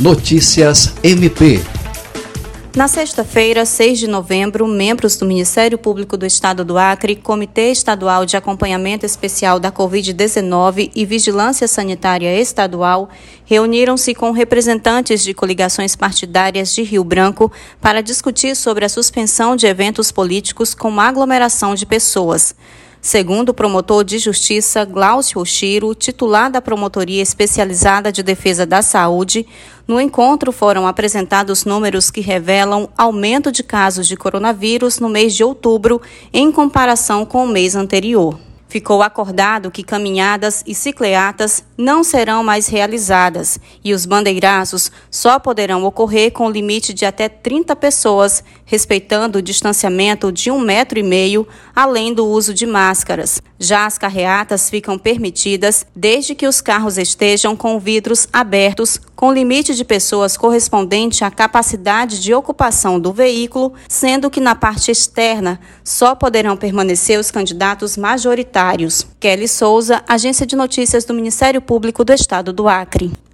Notícias MP. Na sexta-feira, 6 de novembro, membros do Ministério Público do Estado do Acre, Comitê Estadual de Acompanhamento Especial da Covid-19 e Vigilância Sanitária Estadual reuniram-se com representantes de coligações partidárias de Rio Branco para discutir sobre a suspensão de eventos políticos com aglomeração de pessoas. Segundo o promotor de justiça Glaucio Oshiro, titular da Promotoria Especializada de Defesa da Saúde, no encontro foram apresentados números que revelam aumento de casos de coronavírus no mês de outubro em comparação com o mês anterior. Ficou acordado que caminhadas e cicleatas não serão mais realizadas e os bandeiraços só poderão ocorrer com limite de até 30 pessoas, respeitando o distanciamento de um metro e meio, além do uso de máscaras. Já as carreatas ficam permitidas desde que os carros estejam com vidros abertos, com limite de pessoas correspondente à capacidade de ocupação do veículo, sendo que na parte externa só poderão permanecer os candidatos majoritários. Kelly Souza, Agência de Notícias do Ministério Público do Estado do Acre.